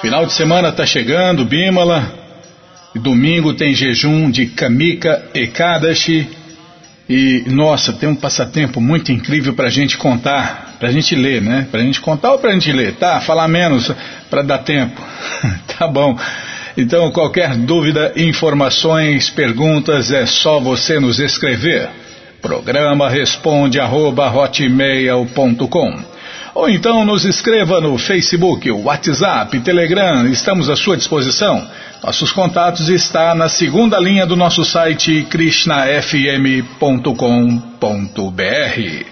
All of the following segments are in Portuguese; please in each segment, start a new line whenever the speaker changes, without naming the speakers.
Final de semana está chegando, Bimala. E domingo tem jejum de Kamika Ekadashi. E, nossa, tem um passatempo muito incrível para a gente contar, para a gente ler, né? Para a gente contar ou para a gente ler? Tá, falar menos para dar tempo. tá bom. Então, qualquer dúvida, informações, perguntas, é só você nos escrever. Programa responde arroba hotmail.com ou então nos escreva no Facebook, WhatsApp, Telegram, estamos à sua disposição. Nossos contatos estão na segunda linha do nosso site krishnafm.com.br.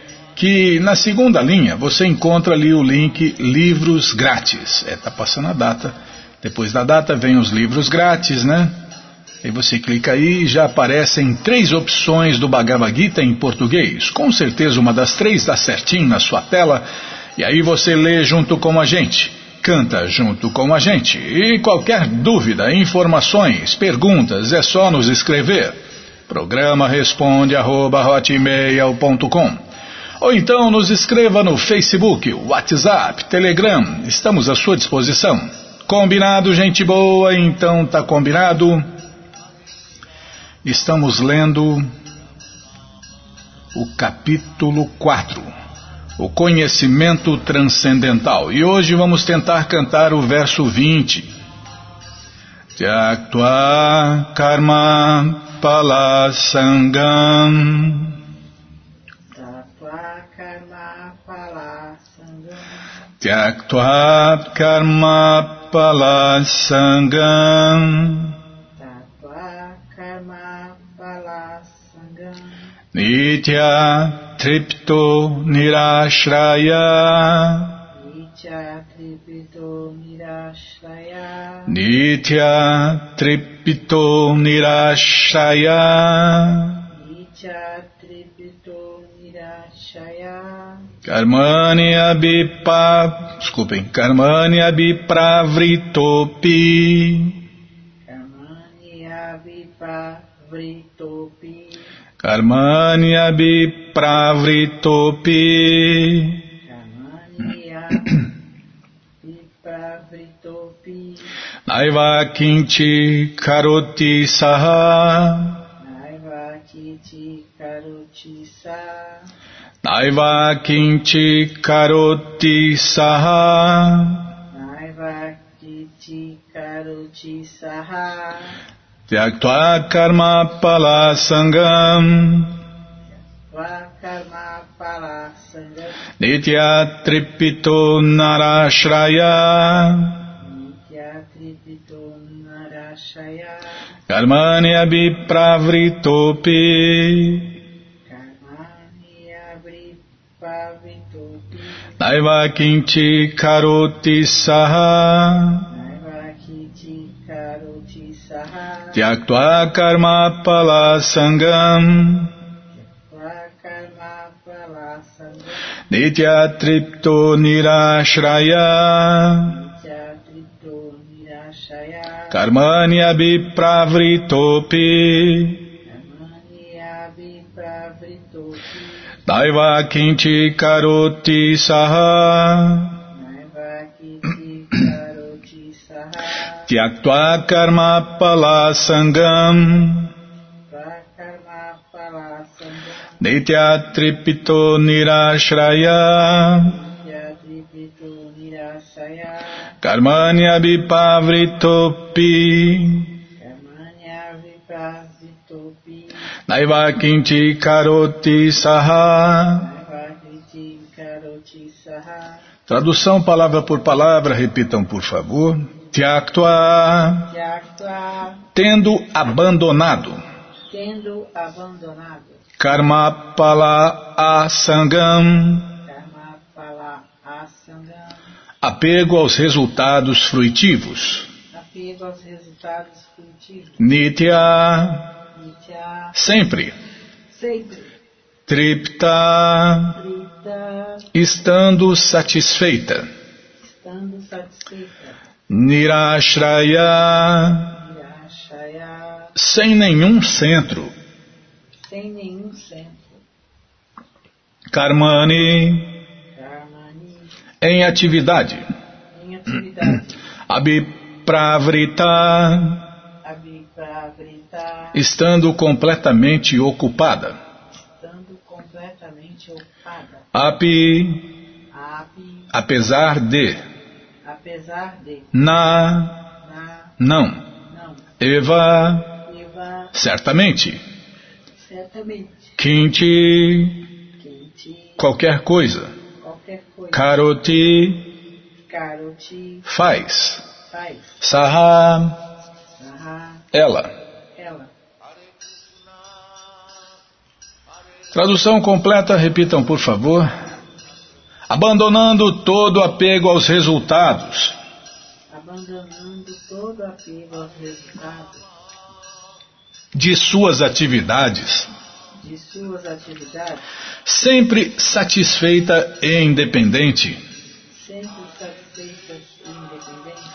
que na segunda linha você encontra ali o link Livros Grátis. É, tá passando a data. Depois da data vem os livros grátis, né? E você clica aí e já aparecem três opções do Bhagavad Gita em português. Com certeza uma das três dá certinho na sua tela. E aí você lê junto com a gente, canta junto com a gente. E qualquer dúvida, informações, perguntas, é só nos escrever. Programa responde arroba, ou então nos escreva no Facebook, WhatsApp, Telegram, estamos à sua disposição. Combinado, gente boa? Então tá combinado. Estamos lendo o capítulo 4, o conhecimento transcendental. E hoje vamos tentar cantar o verso 20. Tyaktva karma pala sangam Tyaktva karma pala sangam Nitya tripto nirashraya
Nitya tripto nirashraya
Nitya tripto nirashraya
Nitya
Karmani abipa, desculpem. Karmani abipravritopi.
Karmani abipravritopi.
Karmani abipravritopi. Naiva kinchi karoti saha.
Naiva kinchi karoti saha.
Naiva kinchi karoti saha.
Naiva kinchi karoti saha.
Tyaktva karma pala sangam.
Vakarma pala sangam.
Nitya tripito narashraya.
Nitya tripito narashaya.
Karmani abipravritopi. Naiva kinchi karoti saha. Tyaktva karma pala sangam. Nitya tripto nirashraya. Karmani Abhipravritopi Daiva Kinchi Karoti Saha. Tyaktva Karma Pala Sangam. Nitya Tripito Nirashraya.
Yatripito Nirasaya
Karmani Abhipravritopi
Karmani Abhipravritopi
Naiva Kinchi Karoti Saha Tradução palavra por palavra, repitam por favor.
Yaktva
tendo abandonado.
tendo abandonado.
Karma pala asangam, apego aos resultados fruitivos.
apego aos resultados frutivos
Nitya,
Nitya
sempre. Tripta, estando satisfeita.
estando satisfeita.
Nirashraya, sem nenhum centro.
sem nenhum centro.
Karmani,
Karmani.
Em atividade.
em atividade.
Abhipravrita estando completamente ocupada. Api, apesar de. Na, não. Eva, certamente. Kinti qualquer coisa. Karoti, faz. Saha, ela Tradução completa, repitam por favor. Abandonando todo apego aos resultados.
abandonando todo apego aos resultados
de suas atividades,
de suas atividades,
sempre satisfeita e independente.
sempre satisfeitas e independentes,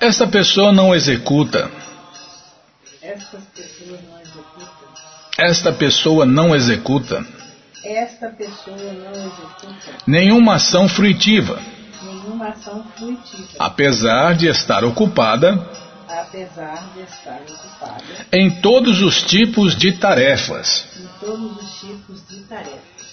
Esta pessoa não executa,
executam.
Esta pessoa não executa.
Esta pessoa não executa.
Nenhuma ação fruitiva,
nenhuma ação fruitiva,
apesar de estar ocupada.
Apesar de estar ocupada.
Em todos os tipos de tarefas.
em todos os tipos de tarefas.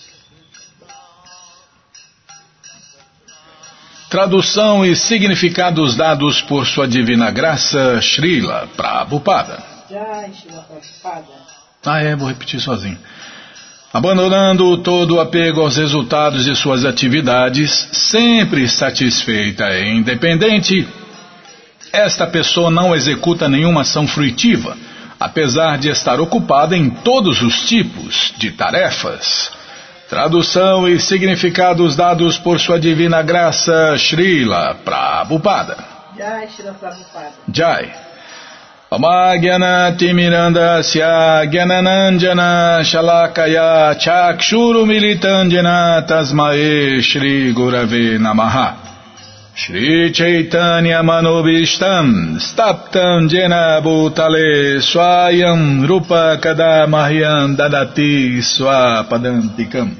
Tradução e significados dados por sua divina graça, Srila Prabhupada.
Já Shila Prabhupada,
Ah, é, vou repetir sozinho. Abandonando todo o apego aos resultados de suas atividades, sempre satisfeita e independente, esta pessoa não executa nenhuma ação fruitiva, apesar de estar ocupada em todos os tipos de tarefas. Tradução e significados dados por sua divina graça, Srila Prabhupada.
Já Shila Prabhupada,
Jai. Gyananandjana Shalakaya Chakshuru Militandjana Tasmae Shri Gurave Namaha. Shri Chaitanya Manobishtam Staptam Jena Bhutale Swayam Rupa Kadamahyam Dadati Swapadantikam.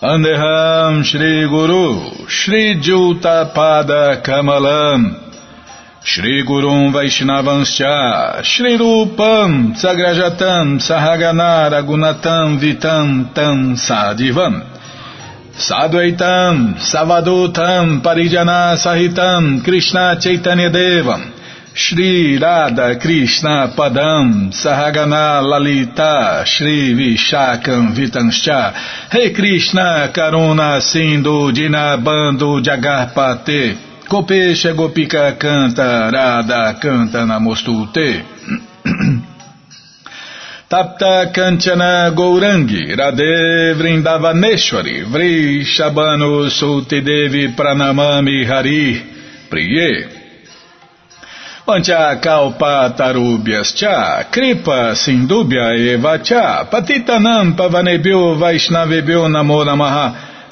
Andeham Shri Gurum Vaishnavanscha Shri Rupam Sagrajatam Sahagana Ragunatam Vitam Tam Sadivam Sadvaitam Savadutam Parijana Sahitam Krishna Chaitanya Devam Shri Radha Krishna Padam Sahagana Lalita Shri Vishakam Vitanscha Re Krishna Karuna Sindhu Dinabando Jagarpate Kopesha Gopika Canta Radha Canta Namostute Tapta Kanchana Gourangi Radhe Vrindavaneshwari Vri Shabano Sultidevi Pranamami Hari Priye. Pancha Kalpa Tarubhyas Cha Kripa Sindubhya Eva Cha Patitanam Pavanebhyo Vaishnavebhyo Namo Namaha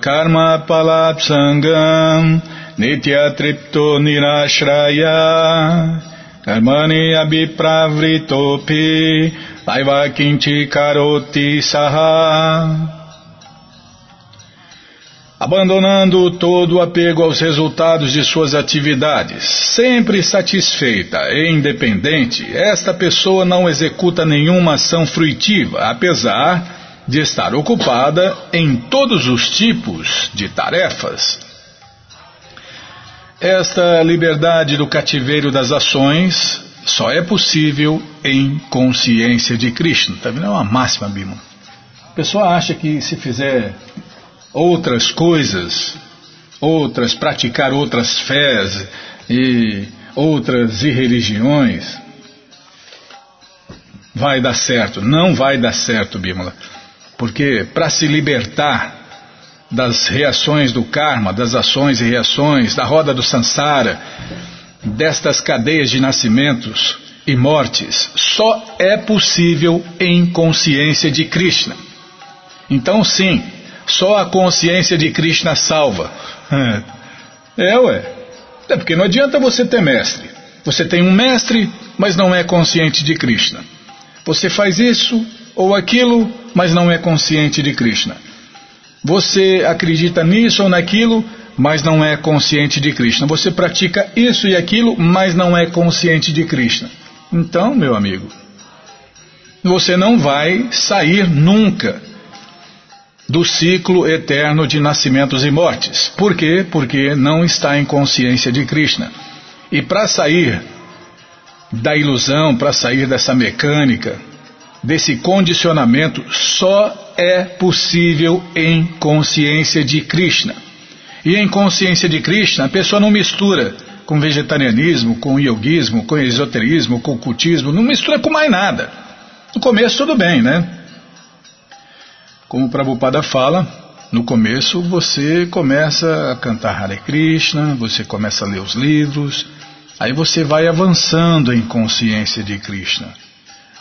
karma palapsangam, nitya tripto nirashraya, Karmani abhipravritopi kinti karoti saha. Abandonando todo o apego aos resultados de suas atividades, sempre satisfeita e independente, esta pessoa não executa nenhuma ação fruitiva, apesar de estar ocupada em todos os tipos de tarefas. Esta liberdade do cativeiro das ações só é possível em consciência de Krishna. Tá vendo? É uma máxima, Bima. A pessoa acha que se fizer outras coisas, outras, praticar outras fés e outras irreligiões, vai dar certo. Não vai dar certo, Bímola. Porque para se libertar das reações do karma, das ações e reações, da roda do sansara, destas cadeias de nascimentos e mortes, só é possível em consciência de Krishna. Então, sim, só a consciência de Krishna salva. É, ué. É porque não adianta você ter mestre. Você tem um mestre, mas não é consciente de Krishna. Você faz isso ou aquilo, mas não é consciente de Krishna. Você acredita nisso ou naquilo, mas não é consciente de Krishna. Você pratica isso e aquilo, mas não é consciente de Krishna. Então, meu amigo, você não vai sair nunca do ciclo eterno de nascimentos e mortes. Por quê? Porque não está em consciência de Krishna. E para sair da ilusão, para sair dessa mecânica, desse condicionamento só é possível em consciência de Krishna. E em consciência de Krishna, a pessoa não mistura com vegetarianismo, com yoguismo, com esoterismo, com cultismo, não mistura com mais nada. No começo tudo bem, né? Como o Prabhupada fala, no começo você começa a cantar Hare Krishna, você começa a ler os livros, aí você vai avançando em consciência de Krishna.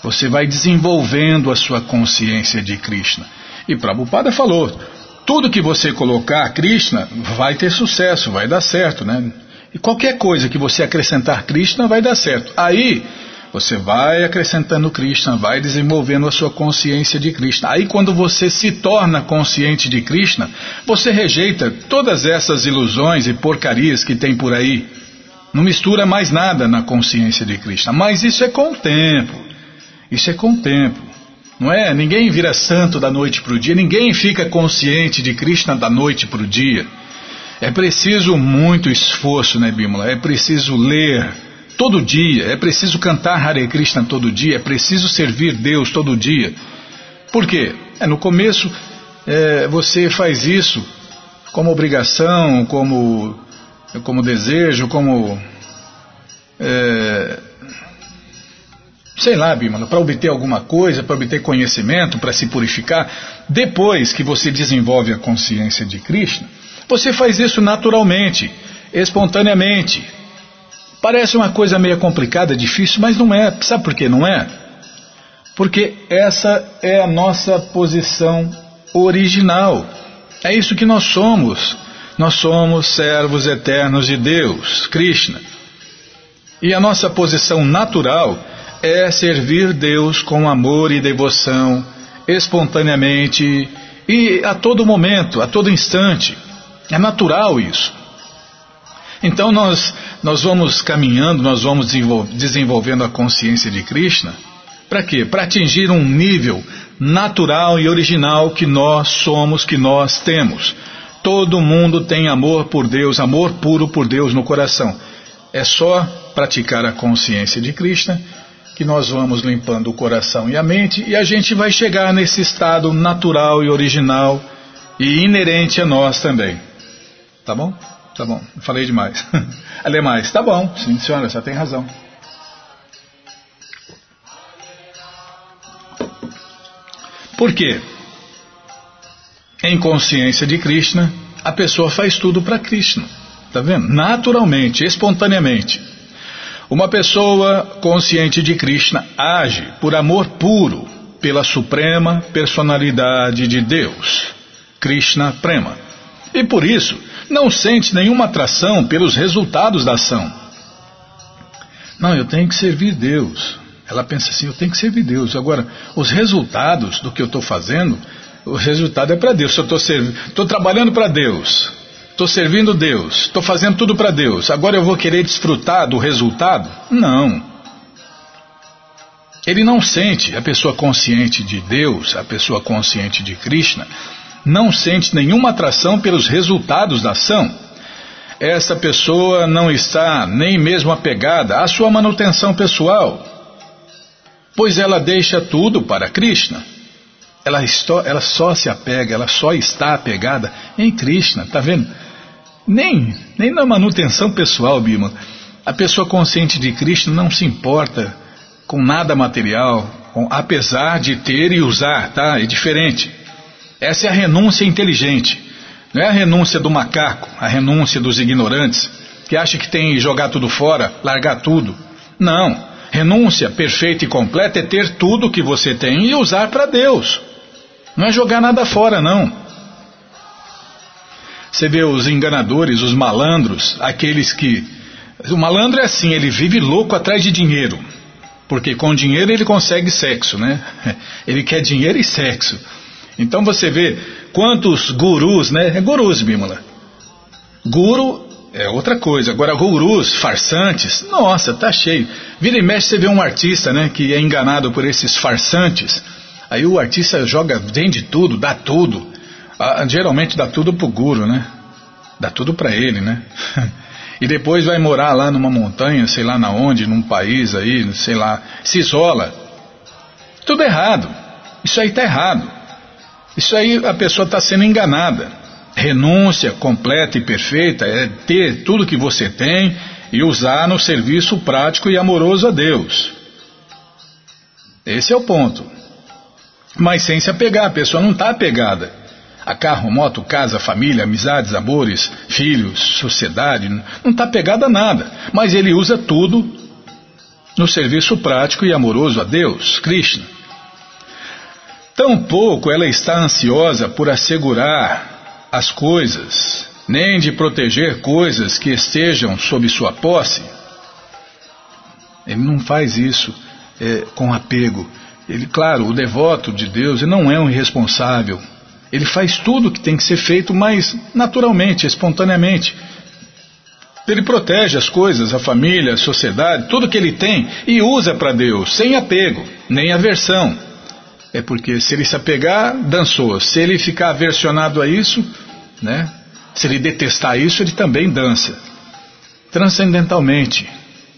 Você vai desenvolvendo a sua consciência de Krishna. E Prabhupada falou: tudo que você colocar Krishna vai ter sucesso, vai dar certo, né? E qualquer coisa que você acrescentar Krishna vai dar certo. Aí você vai acrescentando Krishna, vai desenvolvendo a sua consciência de Krishna. Aí quando você se torna consciente de Krishna, você rejeita todas essas ilusões e porcarias que tem por aí. Não mistura mais nada na consciência de Krishna. Mas isso é com o tempo. Isso é com o tempo. Não é? Ninguém vira santo da noite para o dia, ninguém fica consciente de Krishna da noite para o dia. É preciso muito esforço, né, Bímola? É preciso ler todo dia, é preciso cantar Hare Krishna todo dia, é preciso servir Deus todo dia. Por quê? É, no começo é, você faz isso como obrigação, como, como desejo, como. É, sei lá, Bimala, para obter alguma coisa, para obter conhecimento, para se purificar. Depois que você desenvolve a consciência de Krishna, você faz isso naturalmente, espontaneamente. Parece uma coisa meio complicada, difícil, mas não é. Sabe por que não é? Porque essa é a nossa posição original. É isso que nós somos. Nós somos servos eternos de Deus, Krishna. E a nossa posição natural é servir Deus com amor e devoção, espontaneamente e a todo momento, a todo instante. É natural isso. Então nós, nós vamos caminhando, nós vamos desenvolvendo a consciência de Krishna. Para quê? Para atingir um nível natural e original que nós somos, que nós temos. Todo mundo tem amor por Deus, amor puro por Deus no coração. É só praticar a consciência de Krishna que nós vamos limpando o coração e a mente e a gente vai chegar nesse estado natural e original e inerente a nós também. Tá bom? Tá bom. Falei demais. Ale mais. Tá bom. Sim, senhora, você tem razão. Por quê? Em consciência de Krishna, a pessoa faz tudo para Krishna. Tá vendo? Naturalmente, espontaneamente. Uma pessoa consciente de Krishna age por amor puro pela suprema personalidade de Deus, Krishna Prema. E por isso, não sente nenhuma atração pelos resultados da ação. Não, eu tenho que servir Deus. Ela pensa assim: eu tenho que servir Deus. Agora, os resultados do que eu estou fazendo, o resultado é para Deus. Se eu estou trabalhando para Deus, estou servindo Deus, estou fazendo tudo para Deus, agora eu vou querer desfrutar do resultado? Não. Ele não sente, a pessoa consciente de Deus, a pessoa consciente de Krishna, não sente nenhuma atração pelos resultados da ação. Essa pessoa não está nem mesmo apegada à sua manutenção pessoal, pois ela deixa tudo para Krishna. Ela, ela só se apega, ela só está apegada em Krishna, tá vendo? Nem, nem na manutenção pessoal, Bima. A pessoa consciente de Krishna não se importa com nada material, com, apesar de ter e usar, tá? É diferente. Essa é a renúncia inteligente. Não é a renúncia do macaco, a renúncia dos ignorantes, que acha que tem jogar tudo fora, largar tudo. Não. Renúncia perfeita e completa é ter tudo que você tem e usar para Deus. Não é jogar nada fora, não. Você vê os enganadores, os malandros, aqueles que. O malandro é assim, ele vive louco atrás de dinheiro. Porque com dinheiro ele consegue sexo, né? Ele quer dinheiro e sexo. Então você vê quantos gurus, né? É gurus, Bímola. Guru é outra coisa. Agora, gurus, farsantes, nossa, tá cheio. Vira e mexe, você vê um artista, né, que é enganado por esses farsantes. Aí o artista joga, vende tudo, dá tudo. Ah, geralmente dá tudo pro guru, né? Dá tudo para ele, né? e depois vai morar lá numa montanha, sei lá na onde, num país aí, sei lá, se isola. Tudo errado. Isso aí tá errado. Isso aí a pessoa está sendo enganada. Renúncia completa e perfeita é ter tudo que você tem e usar no serviço prático e amoroso a Deus. Esse é o ponto. Mas sem se apegar, a pessoa não está apegada a carro, moto, casa, família, amizades, amores, filhos, sociedade, não está apegada a nada. Mas ele usa tudo no serviço prático e amoroso a Deus, Krishna. Tampouco ela está ansiosa por assegurar as coisas, nem de proteger coisas que estejam sob sua posse. Ele não faz isso é, com apego. Ele, claro, o devoto de Deus ele não é um irresponsável. Ele faz tudo o que tem que ser feito, mas naturalmente, espontaneamente. Ele protege as coisas, a família, a sociedade, tudo que ele tem e usa para Deus, sem apego, nem aversão. É porque se ele se apegar, dançou. Se ele ficar aversionado a isso, né? Se ele detestar isso, ele também dança. Transcendentalmente.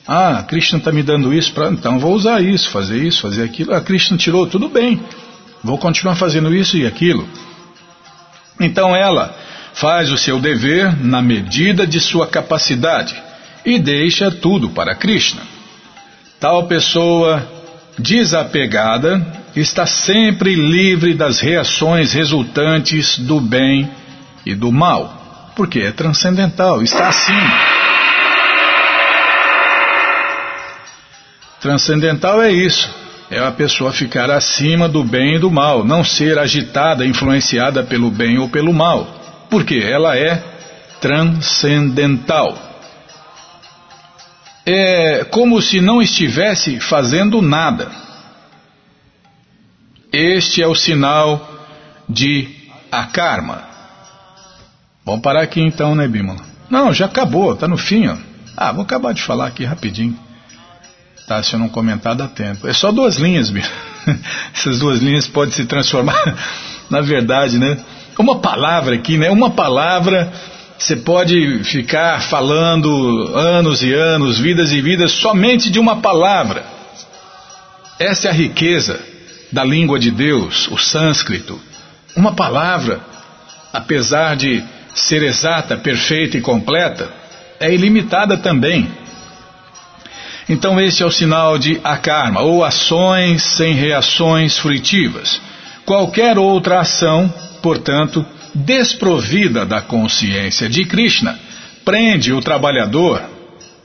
Ah, Krishna está me dando isso, pra, então vou usar isso, fazer isso, fazer aquilo. Ah, Krishna tirou, tudo bem. Vou continuar fazendo isso e aquilo. Então ela faz o seu dever na medida de sua capacidade e deixa tudo para Krishna. Tal pessoa desapegada está sempre livre das reações resultantes do bem e do mal, porque é transcendental, está acima. Transcendental é isso, é a pessoa ficar acima do bem e do mal, não ser agitada, influenciada pelo bem ou pelo mal, porque ela é transcendental. É como se não estivesse fazendo nada. Este é o sinal de akarma. Vamos parar aqui então, né, Bímola? Não, já acabou, tá no fim, ó. Ah, vou acabar de falar aqui rapidinho. Tá, se eu não comentar dá tempo. É só duas linhas, bicho. Essas duas linhas podem se transformar, na verdade, né? Uma palavra aqui, né? Uma palavra, você pode ficar falando anos e anos, vidas e vidas, somente de uma palavra. Essa é a riqueza da língua de Deus, o sânscrito. Uma palavra, apesar de ser exata, perfeita e completa, é ilimitada também. Então, esse é o sinal de akarma, ou ações sem reações fruitivas. Qualquer outra ação, portanto, desprovida da consciência de Krishna, prende o trabalhador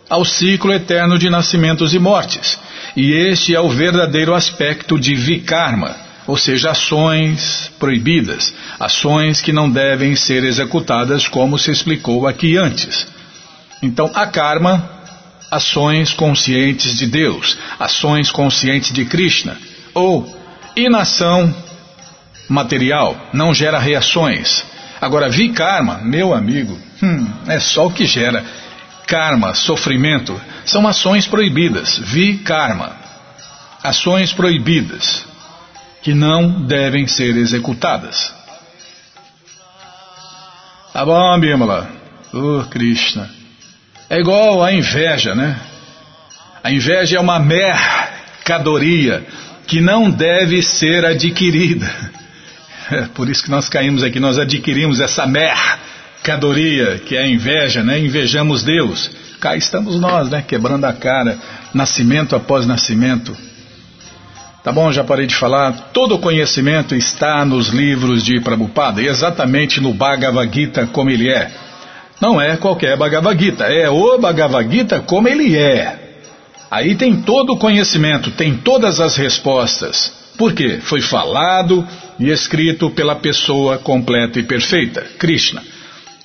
ao ciclo eterno de nascimentos e mortes. E este é o verdadeiro aspecto de vikarma, ou seja, ações proibidas, ações que não devem ser executadas, como se explicou aqui antes. Então, a karma ações conscientes de Deus, ações conscientes de Krishna, ou inação material, não gera reações. Agora, vi karma, meu amigo, hum, é só o que gera. Karma, sofrimento, são ações proibidas. Vi karma, ações proibidas, que não devem ser executadas. Tá bom, Bimala? Oh, Krishna. É igual a inveja, né? A inveja é uma mercadoria que não deve ser adquirida. É por isso que nós caímos aqui, nós adquirimos essa mercadoria que é a inveja, né? Invejamos Deus. Cá estamos nós, né? Quebrando a cara, nascimento após nascimento. Tá bom, já parei de falar. Todo o conhecimento está nos livros de Prabhupada, exatamente no Bhagavad Gita como ele é. Não é qualquer Bhagavad Gita, é o Bhagavad Gita como ele é. Aí tem todo o conhecimento, tem todas as respostas. Por quê? Foi falado e escrito pela pessoa completa e perfeita, Krishna.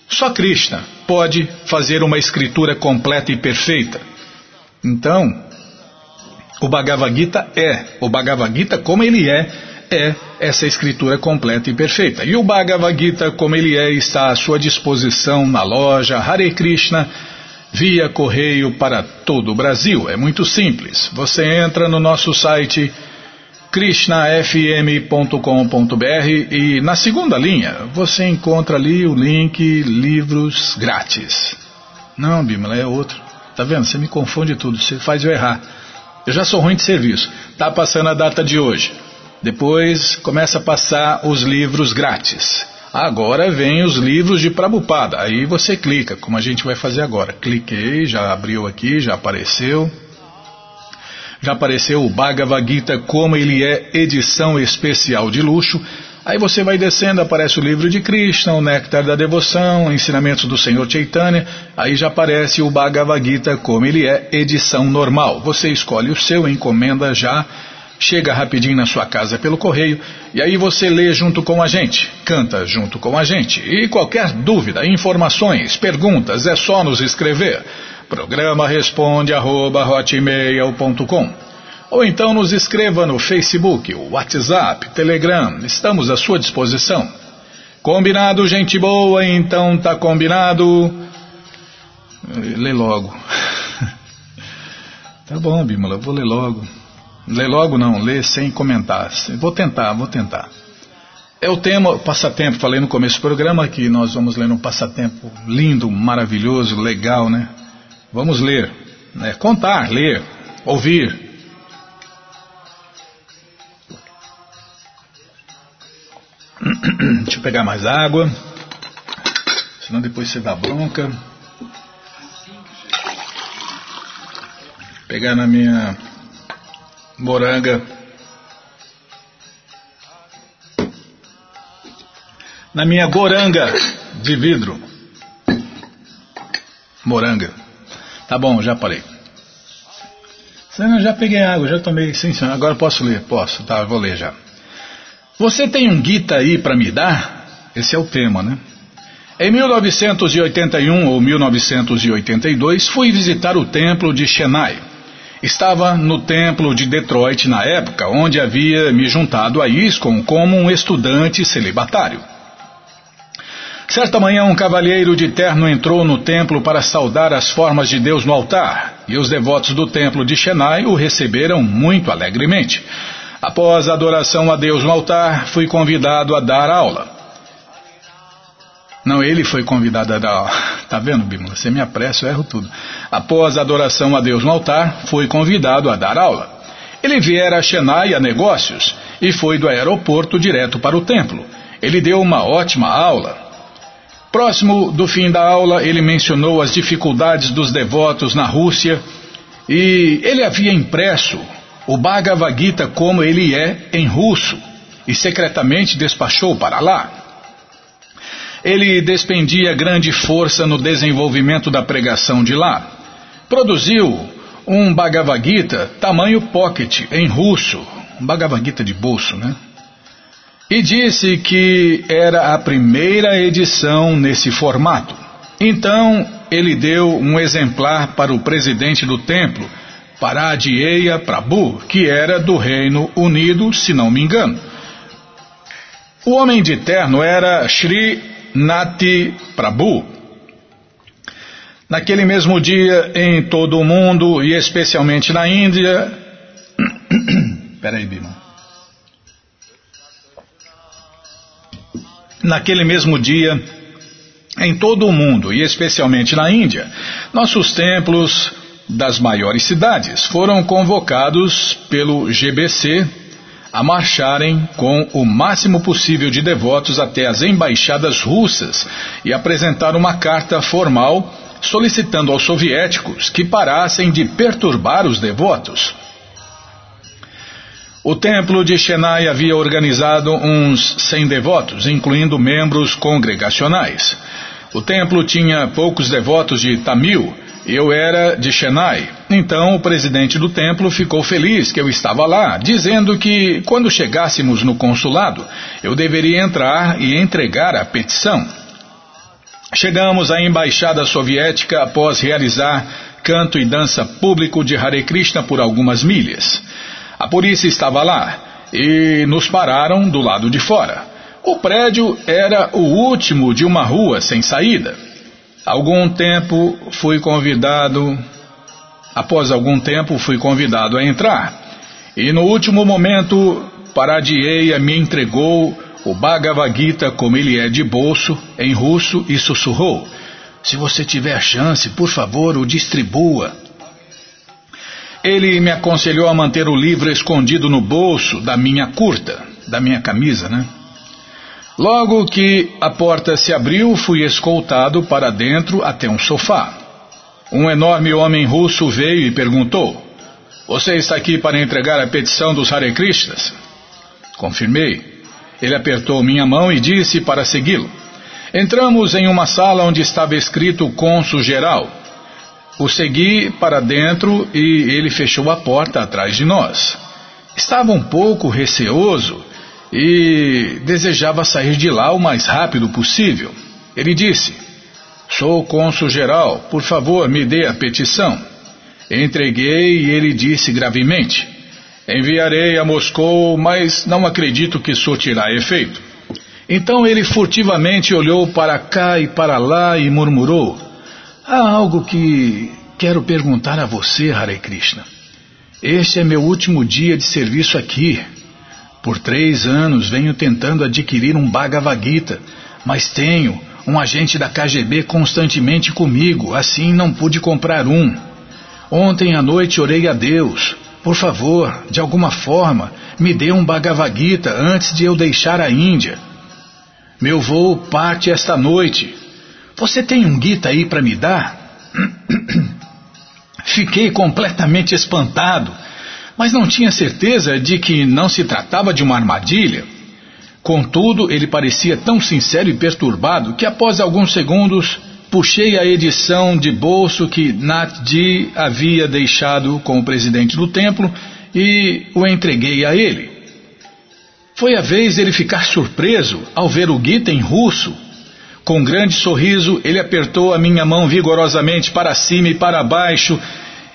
Só Krishna pode fazer uma escritura completa e perfeita. Então, o Bhagavad Gita é, o Bhagavad Gita como ele é, é essa escritura completa e perfeita. E o Bhagavad Gita, como ele é, está à sua disposição na loja Hare Krishna via correio para todo o Brasil. É muito simples. Você entra no nosso site krishnafm.com.br e na segunda linha você encontra ali o link livros grátis. Não, Bimala, é outro. Tá vendo? Você me confunde tudo, você faz eu errar. Eu já sou ruim de serviço. Tá passando a data de hoje. Depois começa a passar os livros grátis. Agora vem os livros de Prabupada. Aí você clica, como a gente vai fazer agora. Cliquei, já abriu aqui, já apareceu. Já apareceu o Bhagavad Gita como ele é edição especial de luxo. Aí você vai descendo, aparece o livro de Krishna, o Néctar da Devoção, Ensinamentos do Senhor Chaitanya. Aí já aparece o Bhagavad Gita como ele é edição normal. Você escolhe o seu, encomenda já chega rapidinho na sua casa pelo correio e aí você lê junto com a gente, canta junto com a gente. E qualquer dúvida, informações, perguntas, é só nos escrever. Programa responde arroba, ou então nos escreva no Facebook, WhatsApp, Telegram, estamos à sua disposição. Combinado, gente boa? Então tá combinado. Lê logo. tá bom, Bímola, vou ler logo. Lê logo não, lê sem comentar. Vou tentar, vou tentar. É o tema, passatempo, falei no começo do programa que nós vamos ler um passatempo lindo, maravilhoso, legal, né? Vamos ler, né? contar, ler, ouvir. Deixa eu pegar mais água, senão depois você dá bronca. Pegar na minha moranga. Na minha goranga de vidro. Moranga. Tá bom, já parei. Já peguei água, já tomei. Sim, sim, agora posso ler. Posso, tá, vou ler já. Você tem um guita aí para me dar? Esse é o tema, né? Em 1981 ou 1982, fui visitar o templo de Chennai Estava no templo de Detroit na época, onde havia me juntado a ISCOM como um estudante celibatário. Certa manhã, um cavalheiro de terno entrou no templo para saudar as formas de Deus no altar, e os devotos do templo de Chennai o receberam muito alegremente. Após a adoração a Deus no altar, fui convidado a dar aula. Não, ele foi convidado a dar. Tá vendo, Bímola? Você me apressa, eu erro tudo. Após a adoração a Deus no altar, fui convidado a dar aula. Ele viera a Chennai a negócios e foi do aeroporto direto para o templo. Ele deu uma ótima aula. Próximo do fim da aula, ele mencionou as dificuldades dos devotos na Rússia e ele havia impresso o Bhagavad Gita como ele é em russo e secretamente despachou para lá. Ele despendia grande força no desenvolvimento da pregação de lá. Produziu um Bhagavad Gita tamanho pocket em russo, um Bhagavad Gita de bolso, né? e disse que era a primeira edição nesse formato. Então ele deu um exemplar para o presidente do templo, Paradieya Prabhu, que era do Reino Unido, se não me engano. O homem de terno era Sri Nati Prabhu. Naquele mesmo dia, em todo o mundo e especialmente na Índia. Peraí, Bima. Naquele mesmo dia, em todo o mundo e especialmente na Índia, nossos templos das maiores cidades foram convocados pelo GBC a marcharem com o máximo possível de devotos até as embaixadas russas e apresentar uma carta formal solicitando aos soviéticos que parassem de perturbar os devotos. O templo de Chennai havia organizado uns 100 devotos, incluindo membros congregacionais. O templo tinha poucos devotos de Tamil, eu era de Chennai. Então o presidente do templo ficou feliz que eu estava lá, dizendo que quando chegássemos no consulado, eu deveria entrar e entregar a petição. Chegamos à embaixada soviética após realizar canto e dança público de Hare Krishna por algumas milhas. A polícia estava lá e nos pararam do lado de fora. O prédio era o último de uma rua sem saída. Algum tempo fui convidado, após algum tempo fui convidado a entrar. E no último momento, Paradieia me entregou o Bhagavad Gita como ele é de bolso, em russo, e sussurrou: Se você tiver chance, por favor, o distribua. Ele me aconselhou a manter o livro escondido no bolso da minha curta, da minha camisa, né? Logo que a porta se abriu, fui escoltado para dentro até um sofá. Um enorme homem russo veio e perguntou: Você está aqui para entregar a petição dos Hare Krishnas? Confirmei. Ele apertou minha mão e disse para segui-lo. Entramos em uma sala onde estava escrito Cônsul Geral. O segui para dentro e ele fechou a porta atrás de nós. Estava um pouco receoso e desejava sair de lá o mais rápido possível. Ele disse: Sou cônsul geral, por favor, me dê a petição. Entreguei e ele disse gravemente: Enviarei a Moscou, mas não acredito que surtirá efeito. Então ele furtivamente olhou para cá e para lá e murmurou: Há algo que quero perguntar a você, Hare Krishna. Este é meu último dia de serviço aqui. Por três anos venho tentando adquirir um Bhagavad Gita, mas tenho um agente da KGB constantemente comigo, assim não pude comprar um. Ontem à noite orei a Deus. Por favor, de alguma forma, me dê um Bhagavad Gita antes de eu deixar a Índia. Meu voo parte esta noite. Você tem um guita aí para me dar? Fiquei completamente espantado, mas não tinha certeza de que não se tratava de uma armadilha. Contudo, ele parecia tão sincero e perturbado que após alguns segundos puxei a edição de bolso que Natji havia deixado com o presidente do templo e o entreguei a ele. Foi a vez dele ficar surpreso ao ver o Gita em russo com um grande sorriso, ele apertou a minha mão vigorosamente para cima e para baixo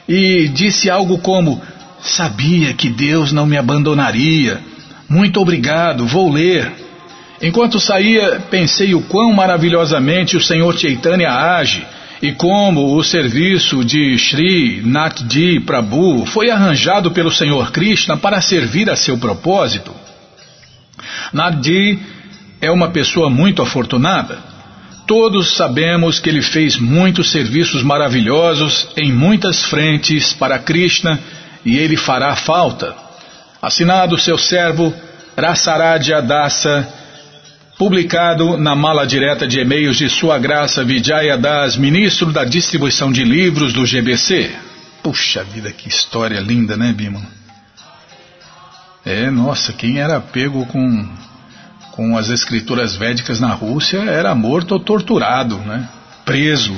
e disse algo como: Sabia que Deus não me abandonaria. Muito obrigado, vou ler. Enquanto saía, pensei o quão maravilhosamente o Senhor Chaitanya age e como o serviço de Sri Natji Prabhu foi arranjado pelo Senhor Krishna para servir a seu propósito. Natji é uma pessoa muito afortunada. Todos sabemos que ele fez muitos serviços maravilhosos em muitas frentes para Krishna e ele fará falta. Assinado seu servo Rasaradya Dasa publicado na mala direta de e-mails de Sua Graça Vijaya Das, ministro da distribuição de livros do GBC. Puxa vida, que história linda, né, Bima? É, nossa, quem era pego com, com as escrituras védicas na Rússia era morto ou torturado, né? Preso,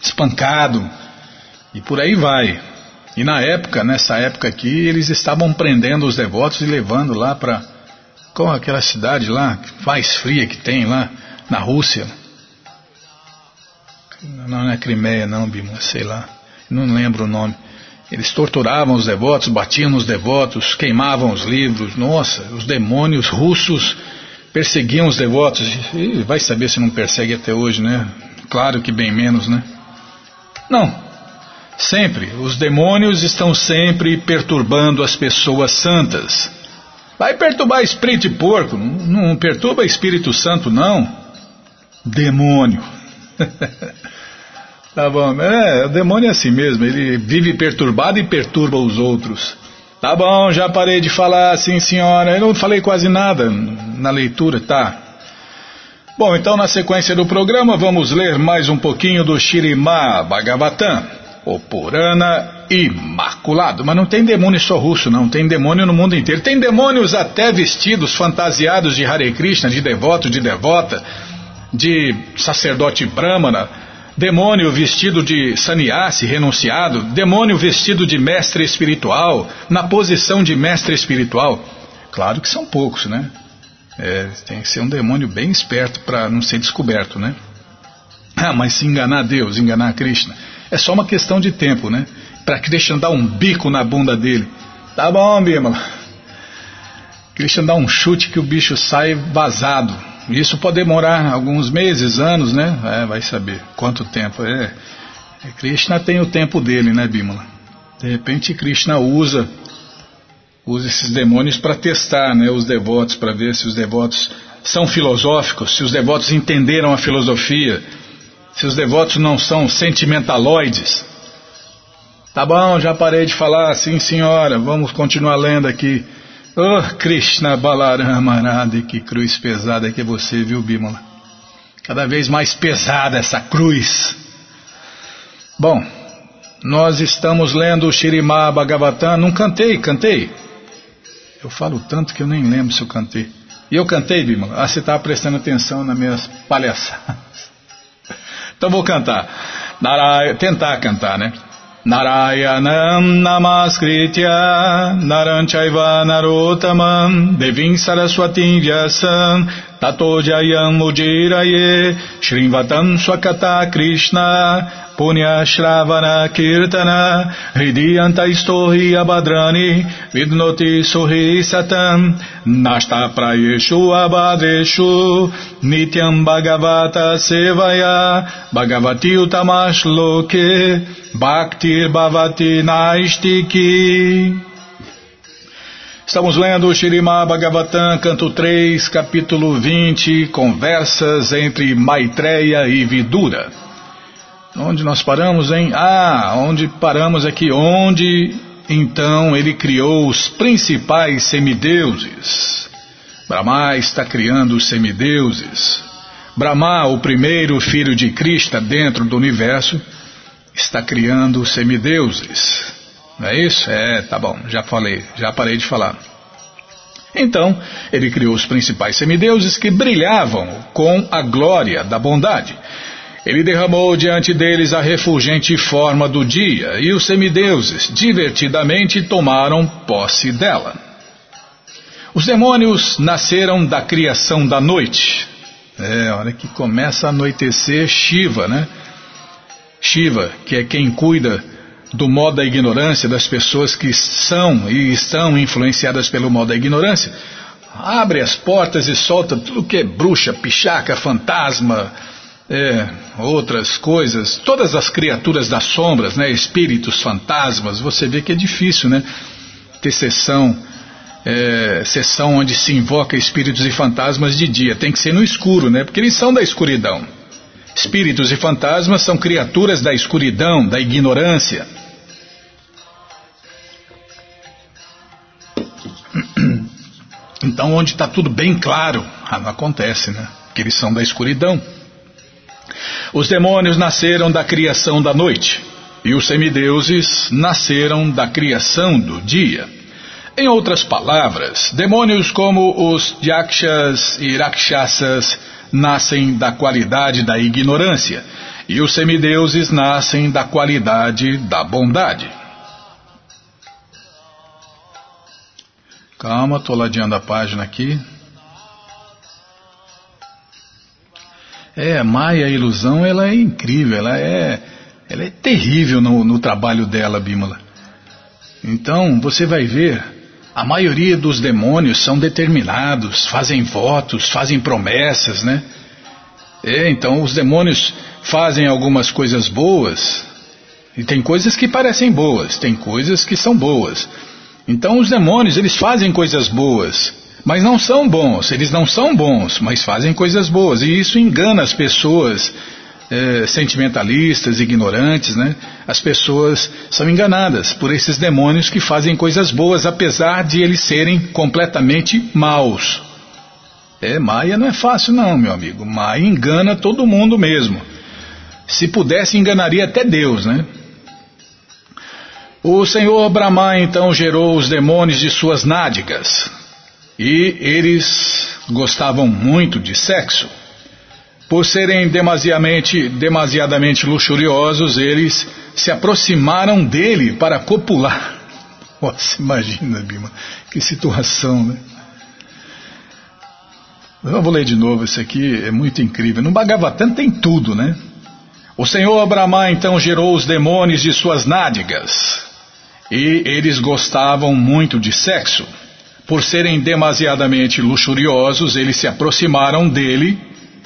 espancado, e por aí vai. E na época, nessa época aqui, eles estavam prendendo os devotos e levando lá para qual aquela cidade lá, mais fria que tem lá, na Rússia? Não, não é Crimeia não, Bima, sei lá. Não lembro o nome. Eles torturavam os devotos, batiam nos devotos, queimavam os livros. Nossa, os demônios russos perseguiam os devotos. E vai saber se não persegue até hoje, né? Claro que bem menos, né? Não. Sempre. Os demônios estão sempre perturbando as pessoas santas. Vai perturbar espírito de porco, não, perturba Espírito Santo, não. Demônio. tá bom, é, o demônio é assim mesmo, ele vive perturbado e perturba os outros. Tá bom, já parei de falar, sim senhora. Eu não falei quase nada na leitura, tá? Bom, então na sequência do programa vamos ler mais um pouquinho do Shirimá Bhagavatam, o Purana imaculado. Mas não tem demônio só russo, não. Tem demônio no mundo inteiro. Tem demônios até vestidos, fantasiados de Hare Krishna, de devoto, de devota, de sacerdote brahmana. Demônio vestido de sannyasi, renunciado. Demônio vestido de mestre espiritual, na posição de mestre espiritual. Claro que são poucos, né? É, tem que ser um demônio bem esperto para não ser descoberto, né? Ah, mas se enganar Deus, enganar Krishna, é só uma questão de tempo, né? para Krishna dar um bico na bunda dele. Tá bom, Bimala. Krishna dá um chute que o bicho sai vazado. Isso pode demorar alguns meses, anos, né? É, vai saber quanto tempo. É. é Krishna tem o tempo dele, né, Bimala? De repente Krishna usa usa esses demônios para testar, né, os devotos, para ver se os devotos são filosóficos, se os devotos entenderam a filosofia, se os devotos não são sentimentaloides. Tá bom, já parei de falar, sim senhora, vamos continuar lendo aqui. Oh, Krishna Balarama que cruz pesada que é você, viu, Bímola? Cada vez mais pesada essa cruz. Bom, nós estamos lendo o Shirimá Bhagavatam, não cantei, cantei. Eu falo tanto que eu nem lembro se eu cantei. E eu cantei, Bímola? Ah, você estava prestando atenção nas minhas palhaçadas. Então vou cantar. Tentar cantar, né? Narayanam Namaskritya Naranchaiva Narotamam Devim Saraswatim Vyasam Tato Jayam Ujiraye Shrimvatam Swakata Krishna Punya Shravana Kirtana Hridiyanta Istohi Abadrani Vidnoti Sohi Satam Nasta Prayeshu Abadreshu Nityam Bhagavata Sevaya Bhagavati Utamash Loke Bhaktir Bhavati Naistiki Estamos lendo Shirima Bhagavatam, canto 3, capítulo 20, conversas entre Maitreya e Vidura. Onde nós paramos, hein? Ah, onde paramos aqui? Onde então ele criou os principais semideuses. Brahma está criando os semideuses. Brahma, o primeiro filho de Krishna dentro do universo, está criando os semideuses. Não é isso? É, tá bom, já falei, já parei de falar. Então, ele criou os principais semideuses que brilhavam com a glória da bondade. Ele derramou diante deles a refulgente forma do dia, e os semideuses divertidamente tomaram posse dela. Os demônios nasceram da criação da noite. É, a hora que começa a anoitecer, Shiva, né? Shiva, que é quem cuida do modo da ignorância das pessoas que são e estão influenciadas pelo modo da ignorância, abre as portas e solta tudo que é bruxa, pichaca, fantasma, é, outras coisas, todas as criaturas das sombras, né, espíritos, fantasmas, você vê que é difícil, né, ter sessão, é, sessão onde se invoca espíritos e fantasmas de dia, tem que ser no escuro, né, porque eles são da escuridão. Espíritos e fantasmas são criaturas da escuridão, da ignorância. Então, onde está tudo bem claro, ah, não acontece, né? Porque eles são da escuridão. Os demônios nasceram da criação da noite, e os semideuses nasceram da criação do dia. Em outras palavras, demônios como os Yakshas e Rakshasas nascem da qualidade da ignorância, e os semideuses nascem da qualidade da bondade. Calma, estou ladeando a página aqui. É, Maia, ilusão, ela é incrível, ela é, ela é terrível no, no trabalho dela, Bímola. Então, você vai ver, a maioria dos demônios são determinados, fazem votos, fazem promessas, né? É, então os demônios fazem algumas coisas boas, e tem coisas que parecem boas, tem coisas que são boas. Então os demônios, eles fazem coisas boas, mas não são bons, eles não são bons, mas fazem coisas boas. E isso engana as pessoas é, sentimentalistas, ignorantes, né? As pessoas são enganadas por esses demônios que fazem coisas boas, apesar de eles serem completamente maus. É, Maia não é fácil não, meu amigo. Maia engana todo mundo mesmo. Se pudesse, enganaria até Deus, né? O Senhor Brahma então gerou os demônios de suas nádegas, e eles gostavam muito de sexo. Por serem demasiadamente, demasiadamente luxuriosos, eles se aproximaram dele para copular. Nossa, imagina, Bima, que situação, né? Eu vou ler de novo, isso aqui é muito incrível. No Bhagavatam tem tudo, né? O Senhor Brahma então gerou os demônios de suas nádegas, e eles gostavam muito de sexo. Por serem demasiadamente luxuriosos, eles se aproximaram dele,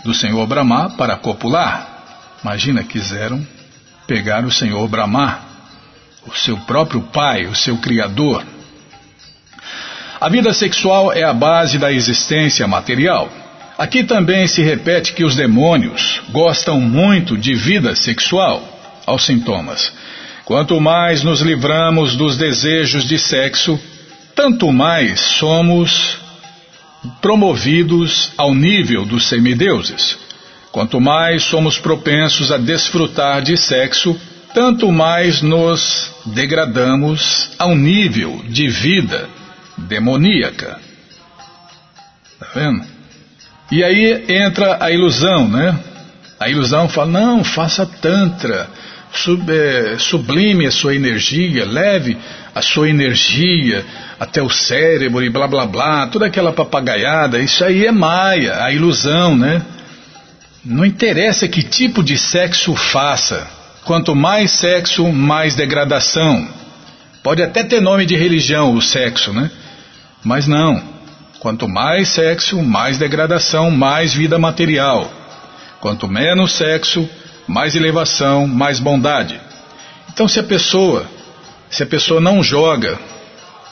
do Senhor Brahma, para copular. Imagina, quiseram pegar o Senhor Brahma, o seu próprio pai, o seu criador. A vida sexual é a base da existência material. Aqui também se repete que os demônios gostam muito de vida sexual. Aos sintomas. Quanto mais nos livramos dos desejos de sexo, tanto mais somos promovidos ao nível dos semideuses. Quanto mais somos propensos a desfrutar de sexo, tanto mais nos degradamos ao nível de vida demoníaca. Tá vendo? E aí entra a ilusão, né? A ilusão fala: não, faça Tantra, sub, é, sublime a sua energia, leve a sua energia até o cérebro e blá blá blá, toda aquela papagaiada, isso aí é maia, a ilusão, né? Não interessa que tipo de sexo faça, quanto mais sexo, mais degradação. Pode até ter nome de religião o sexo, né? Mas não. Quanto mais sexo, mais degradação, mais vida material. Quanto menos sexo, mais elevação, mais bondade. Então, se a pessoa se a pessoa não joga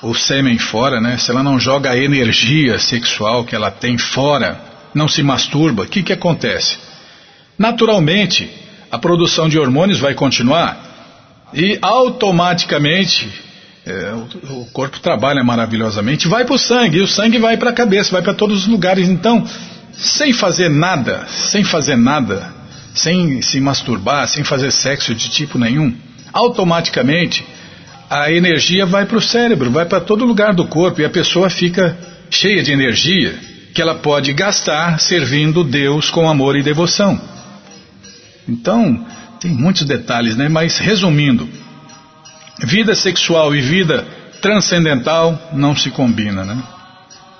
o sêmen fora, né? Se ela não joga a energia sexual que ela tem fora, não se masturba, o que, que acontece? Naturalmente, a produção de hormônios vai continuar e automaticamente é, o, o, corpo trabalha maravilhosamente, vai para o sangue e o sangue vai para a cabeça, vai para todos os lugares. Então, sem fazer nada, sem fazer nada, sem se masturbar, sem fazer sexo de tipo nenhum, automaticamente a energia vai para o cérebro, vai para todo lugar do corpo e a pessoa fica cheia de energia que ela pode gastar servindo Deus com amor e devoção. Então, tem muitos detalhes, né? Mas resumindo, vida sexual e vida transcendental não se combina, né?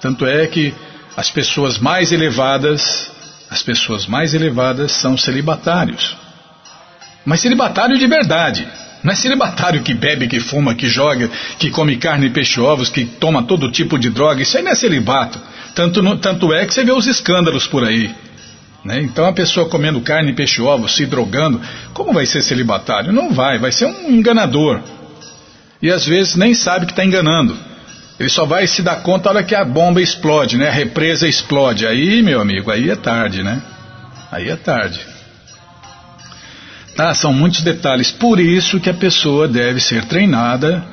Tanto é que as pessoas mais elevadas, as pessoas mais elevadas são celibatários. Mas celibatário de verdade, não é celibatário que bebe, que fuma, que joga, que come carne, peixe, ovos, que toma todo tipo de droga. Isso aí não é celibato. Tanto, no, tanto é que você vê os escândalos por aí. Né? Então a pessoa comendo carne, peixe, ovo, se drogando, como vai ser celibatário? Não vai, vai ser um enganador. E às vezes nem sabe que está enganando. Ele só vai se dar conta na hora que a bomba explode, né? A represa explode. Aí, meu amigo, aí é tarde, né? Aí é tarde. Tá, são muitos detalhes. Por isso que a pessoa deve ser treinada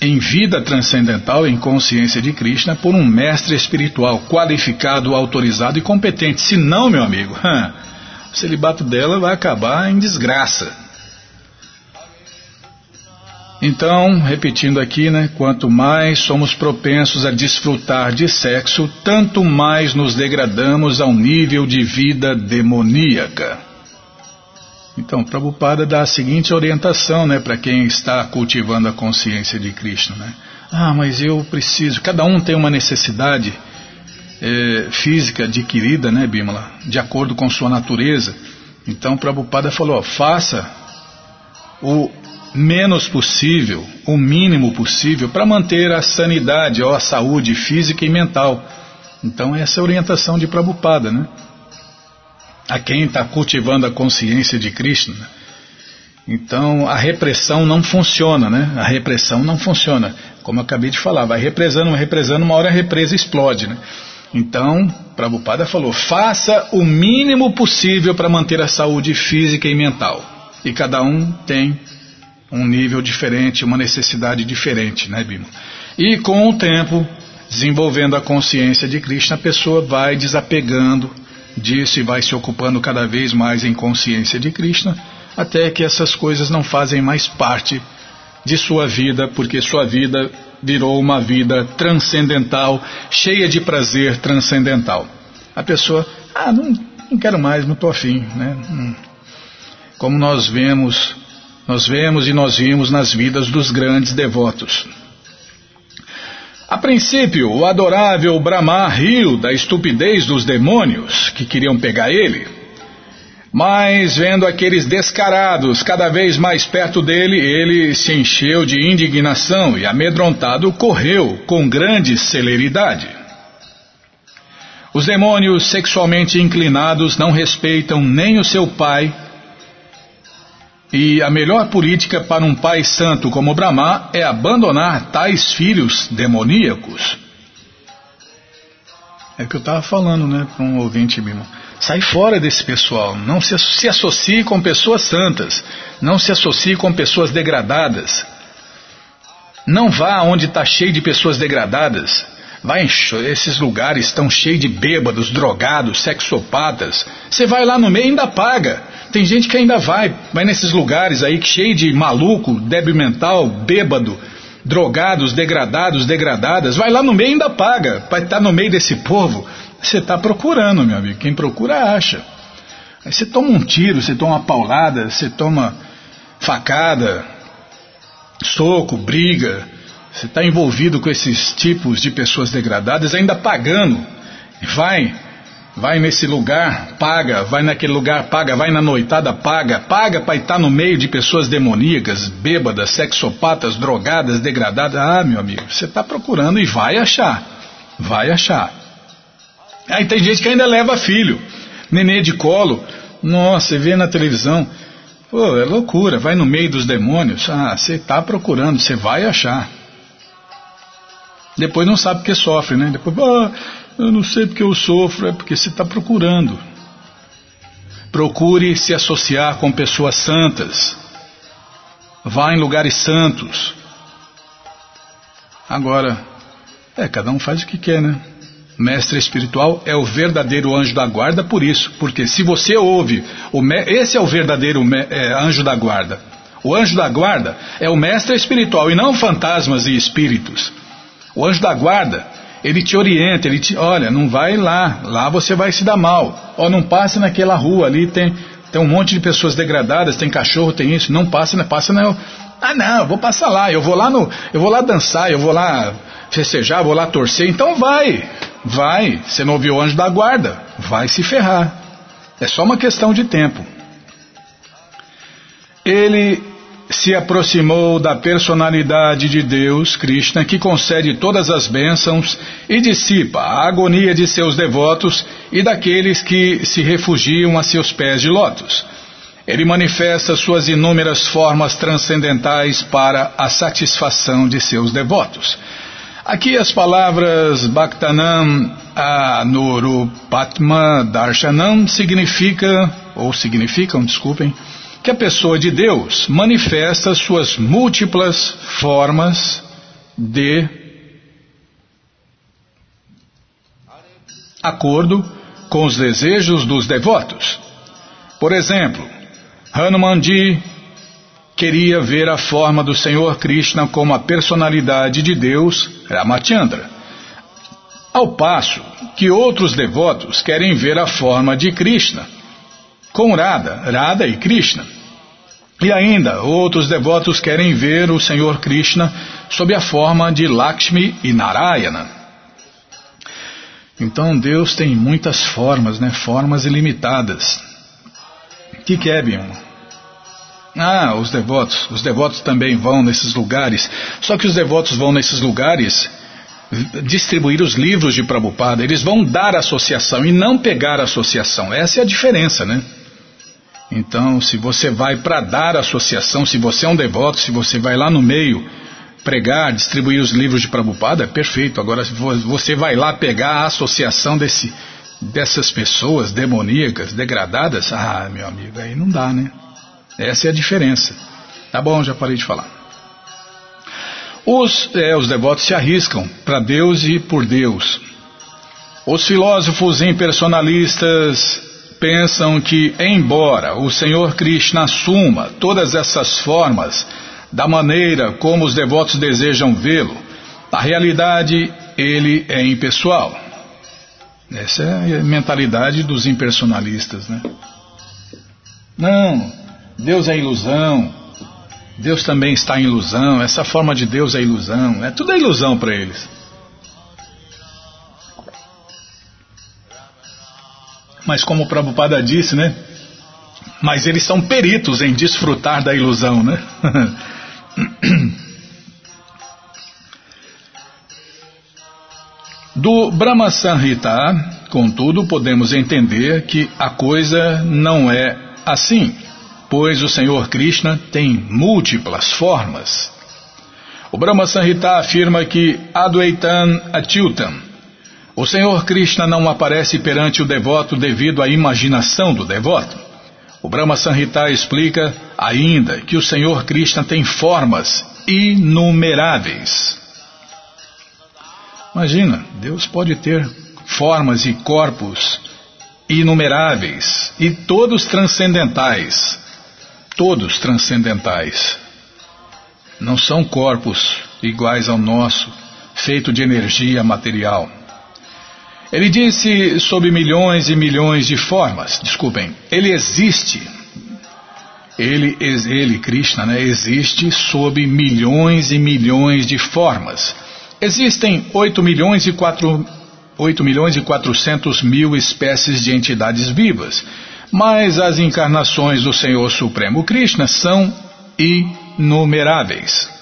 em vida transcendental, em consciência de Krishna, por um mestre espiritual qualificado, autorizado e competente. Se não, meu amigo, o celibato dela vai acabar em desgraça. Então, repetindo aqui, né, quanto mais somos propensos a desfrutar de sexo, tanto mais nos degradamos a um nível de vida demoníaca. Então, Prabhupada dá a seguinte orientação né, para quem está cultivando a consciência de Krishna. Né? Ah, mas eu preciso. Cada um tem uma necessidade é, física adquirida, né, Bimala, de acordo com sua natureza. Então, Prabhupada falou: ó, faça o menos possível, o mínimo possível, para manter a sanidade ou a saúde física e mental. Então, essa é a orientação de Prabhupada, né? a quem está cultivando a consciência de Krishna. Então a repressão não funciona, né? A repressão não funciona. Como eu acabei de falar, vai represando, represando, uma hora a represa explode, né? Então, Prabhupada falou: faça o mínimo possível para manter a saúde física e mental. E cada um tem um nível diferente, uma necessidade diferente, né, Bima? E com o tempo, desenvolvendo a consciência de Krishna, a pessoa vai desapegando disso e vai se ocupando cada vez mais em consciência de Krishna, até que essas coisas não fazem mais parte de sua vida, porque sua vida virou uma vida transcendental, cheia de prazer transcendental. A pessoa, ah, não, não quero mais, não estou afim, né? Hum. Como nós vemos, nós vemos e nós vimos nas vidas dos grandes devotos. A princípio, o adorável Brahma riu da estupidez dos demônios que queriam pegar ele. Mas, vendo aqueles descarados cada vez mais perto dele, ele se encheu de indignação e, amedrontado, correu com grande celeridade. Os demônios sexualmente inclinados não respeitam nem o seu pai e a melhor política para um pai santo como Brahma é abandonar tais filhos demoníacos. É o que eu estava falando, né, para um ouvinte meu. Sai fora desse pessoal. Não se, se associe com pessoas santas. Não se associe com pessoas degradadas. Não vá onde está cheio de pessoas degradadas. Esses lugares estão cheios de bêbados, drogados, sexopatas. Você vai lá no meio e ainda paga. Tem gente que ainda vai, vai nesses lugares aí cheio de maluco, débil mental, bêbado, drogados, degradados, degradadas. Vai lá no meio e ainda paga. Para estar tá no meio desse povo, você está procurando, meu amigo. Quem procura, acha. Aí você toma um tiro, você toma uma paulada, você toma facada, soco, briga. Você está envolvido com esses tipos de pessoas degradadas, ainda pagando. Vai vai nesse lugar, paga, vai naquele lugar, paga, vai na noitada, paga, paga para estar no meio de pessoas demoníacas, bêbadas, sexopatas, drogadas, degradadas. Ah, meu amigo, você está procurando e vai achar, vai achar. Aí tem gente que ainda leva filho, nenê de colo, nossa, você vê na televisão, pô, é loucura, vai no meio dos demônios, ah, você está procurando, você vai achar. Depois não sabe porque sofre, né? Depois, ah, eu não sei porque eu sofro, é porque você está procurando. Procure se associar com pessoas santas. Vá em lugares santos. Agora, é, cada um faz o que quer, né? Mestre espiritual é o verdadeiro anjo da guarda por isso, porque se você ouve, esse é o verdadeiro é, anjo da guarda. O anjo da guarda é o mestre espiritual e não fantasmas e espíritos. O anjo da guarda ele te orienta, ele te, olha, não vai lá, lá você vai se dar mal. Ó, não passe naquela rua ali, tem, tem um monte de pessoas degradadas, tem cachorro, tem isso, não passe, passa na. Ah não, vou passar lá, eu vou lá no. Eu vou lá dançar, eu vou lá festejar, vou lá torcer, então vai, vai. Você não ouviu o anjo da guarda? Vai se ferrar. É só uma questão de tempo. Ele se aproximou da personalidade de Deus, Krishna, que concede todas as bênçãos e dissipa a agonia de seus devotos e daqueles que se refugiam a seus pés de lótus. Ele manifesta suas inúmeras formas transcendentais para a satisfação de seus devotos. Aqui as palavras Bhaktanam Anurupatma Darshanam significa, ou significam, desculpem, que a pessoa de Deus manifesta suas múltiplas formas de acordo com os desejos dos devotos. Por exemplo, Hanumanji queria ver a forma do Senhor Krishna como a personalidade de Deus, Ramachandra. Ao passo que outros devotos querem ver a forma de Krishna, com Radha, Radha e Krishna. E ainda, outros devotos querem ver o Senhor Krishna sob a forma de Lakshmi e Narayana. Então Deus tem muitas formas, né? Formas ilimitadas. Que que é, Ah, os devotos. Os devotos também vão nesses lugares. Só que os devotos vão nesses lugares distribuir os livros de Prabhupada. Eles vão dar associação e não pegar associação. Essa é a diferença, né? Então, se você vai para dar associação, se você é um devoto, se você vai lá no meio pregar, distribuir os livros de Prabhupada, é perfeito. Agora, você vai lá pegar a associação desse, dessas pessoas demoníacas, degradadas, ah, meu amigo, aí não dá, né? Essa é a diferença. Tá bom, já parei de falar. Os, é, os devotos se arriscam para Deus e por Deus. Os filósofos impersonalistas pensam que, embora o Senhor Krishna assuma todas essas formas da maneira como os devotos desejam vê-lo, na realidade ele é impessoal. Essa é a mentalidade dos impersonalistas, né? Não, Deus é ilusão. Deus também está em ilusão. Essa forma de Deus é ilusão. É tudo é ilusão para eles. Mas como o Prabhupada disse, né? Mas eles são peritos em desfrutar da ilusão, né? Do Brahma Sanhita, contudo, podemos entender que a coisa não é assim, pois o Senhor Krishna tem múltiplas formas. O Brahma Sanhita afirma que Advaitam Atyutam, o Senhor Krishna não aparece perante o devoto devido à imaginação do devoto. O Brahma Sanhita explica ainda que o Senhor Krishna tem formas inumeráveis. Imagina, Deus pode ter formas e corpos inumeráveis e todos transcendentais. Todos transcendentais. Não são corpos iguais ao nosso, feito de energia material. Ele disse sob milhões e milhões de formas. Desculpem, ele existe. Ele, ele Krishna, né, existe sob milhões e milhões de formas. Existem 8 milhões e 4, 8 milhões e 400 mil espécies de entidades vivas, mas as encarnações do Senhor Supremo Krishna são inumeráveis.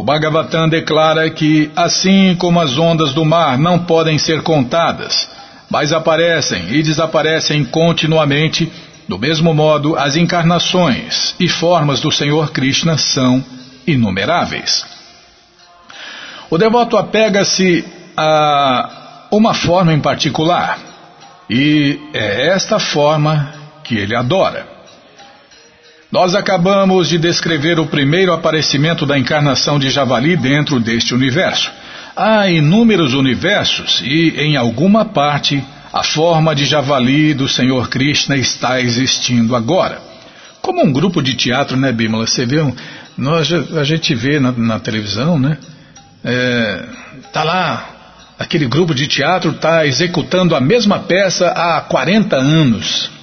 O Bhagavatam declara que, assim como as ondas do mar não podem ser contadas, mas aparecem e desaparecem continuamente, do mesmo modo, as encarnações e formas do Senhor Krishna são inumeráveis. O devoto apega-se a uma forma em particular, e é esta forma que ele adora. Nós acabamos de descrever o primeiro aparecimento da encarnação de Javali dentro deste universo. Há inúmeros universos e, em alguma parte, a forma de Javali do Senhor Krishna está existindo agora. Como um grupo de teatro, né, Bimala? Você vê, nós, a gente vê na, na televisão, né? É, tá lá, aquele grupo de teatro está executando a mesma peça há 40 anos.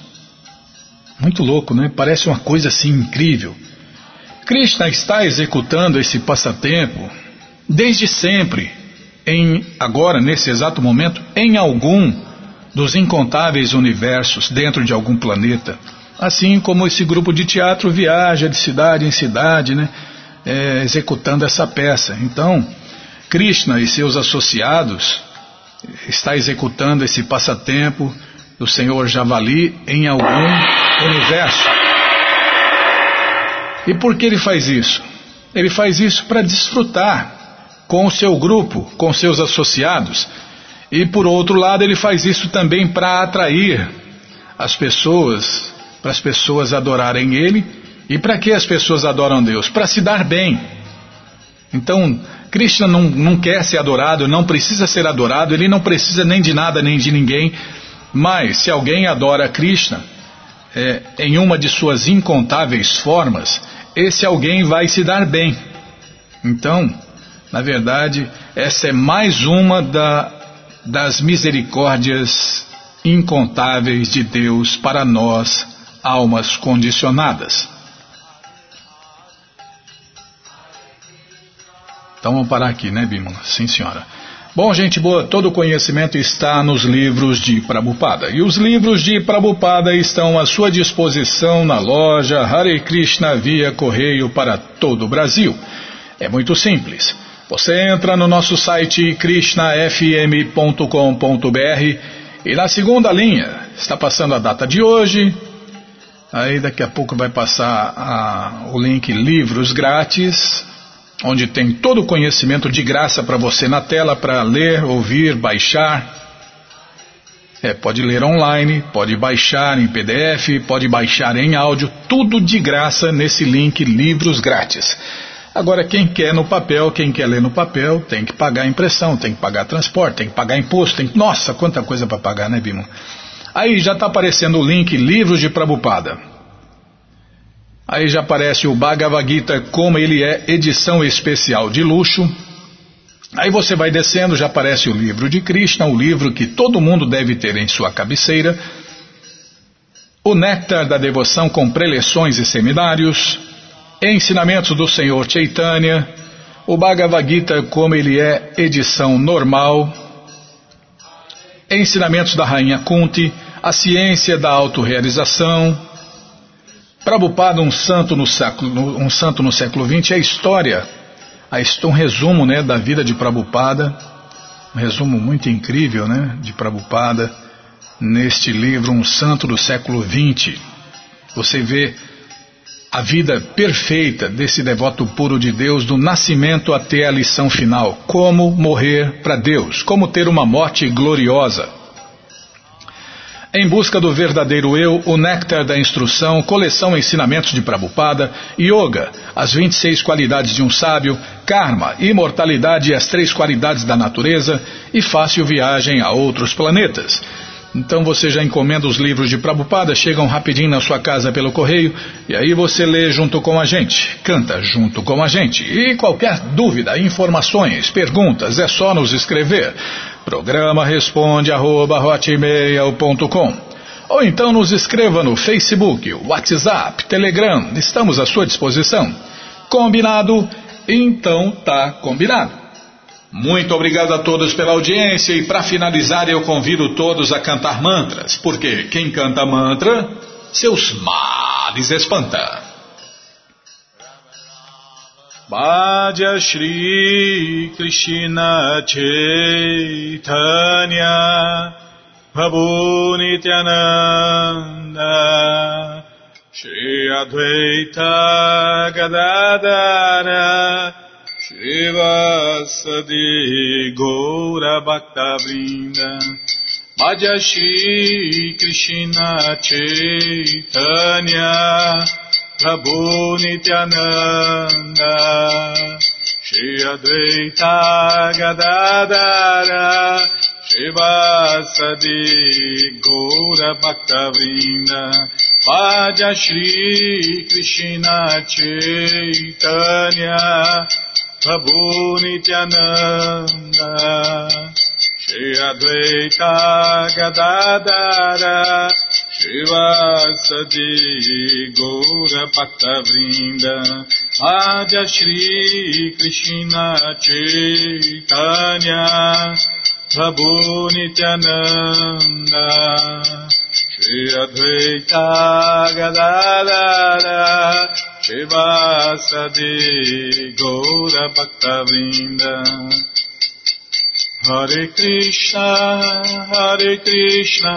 Muito louco, né? Parece uma coisa assim incrível. Krishna está executando esse passatempo desde sempre, em agora nesse exato momento, em algum dos incontáveis universos dentro de algum planeta, Assim como esse grupo de teatro viaja de cidade em cidade, né, é, executando essa peça. Então, Krishna e seus associados está executando esse passatempo do Senhor Javali em algum universo. E por que ele faz isso? Ele faz isso para desfrutar com o seu grupo, com seus associados. E por outro lado, ele faz isso também para atrair as pessoas, para as pessoas adorarem ele. E para que as pessoas adoram Deus? Para se dar bem. Então, Krishna não, não quer ser adorado, não precisa ser adorado, ele não precisa nem de nada nem de ninguém. Mas se alguém adora Krishna é, em uma de suas incontáveis formas, esse alguém vai se dar bem. Então, na verdade, essa é mais uma da, das misericórdias incontáveis de Deus para nós, almas condicionadas. Então vamos parar aqui, né, Bimala? Sim, senhora. Bom, gente boa, todo o conhecimento está nos livros de Prabhupada. E os livros de Prabhupada estão à sua disposição na loja Hare Krishna via correio para todo o Brasil. É muito simples. Você entra no nosso site krishnafm.com.br e na segunda linha está passando a data de hoje. Aí daqui a pouco vai passar a, o link livros grátis, onde tem todo o conhecimento de graça para você na tela para ler, ouvir, baixar. É, pode ler online, pode baixar em PDF, pode baixar em áudio, tudo de graça nesse link livros grátis. Agora, quem quer no papel, quem quer ler no papel, tem que pagar impressão, tem que pagar transporte, tem que pagar imposto, tem Nossa, quanta coisa para pagar, né, Bimo? Aí já está aparecendo o link Livros de Prabupada. Aí já aparece o Bhagavad Gita como ele é, edição especial de luxo. Aí você vai descendo, já aparece o livro de Krishna, o livro que todo mundo deve ter em sua cabeceira. O Néctar da Devoção com preleções e seminários. Ensinamentos do Senhor Chaitanya, o Bhagavad Gita como ele é, edição normal, Ensinamentos da Rainha Kunti, a ciência da autorrealização, Prabhupada, um santo no século, um santo no século XX, é a história, um resumo né, da vida de Prabhupada, um resumo muito incrível né, de Prabhupada, neste livro Um Santo do Século XX. Você vê a vida perfeita desse devoto puro de Deus, do nascimento até a lição final. Como morrer para Deus, como ter uma morte gloriosa. Em busca do verdadeiro eu, o néctar da instrução, coleção ensinamentos de Prabhupada, Yoga, as 26 qualidades de um sábio, Karma, imortalidade e as três qualidades da natureza e fácil viagem a outros planetas. Então você já encomenda os livros de Prabhupada, chegam rapidinho na sua casa pelo correio, e aí você lê junto com a gente, canta junto com a gente. E qualquer dúvida, informações, perguntas, é só nos escrever. Programa responde arroba, Ou então nos escreva no Facebook, WhatsApp, Telegram, estamos à sua disposição. Combinado? Então tá combinado. Muito obrigado a todos pela audiência e para finalizar eu convido todos a cantar mantras, porque quem canta mantra, seus males espanta. Bhaja Shri Krishna Chaitanya Prabhu Nityananda Shri Advaita Gadadara Srivasadi Gaura Bhakta Vrinda Bhaja Shri Krishna Chaitanya Prabhu Nityananda Shri Advaita Gadadara Srivasadi Gaura Bhakta Vrinda Bhaja Shri Krishna Chaitanya Prabhu Nityananda Shri Advaita Gadadara Shivasadi Gaura Bhakta Vrinda Adya Shri Krishna Chaitanya Prabhu Nityananda Shri Advaita Gadadara Shivasadi Gaura Bhaktavinda Hare Krishna Hare Krishna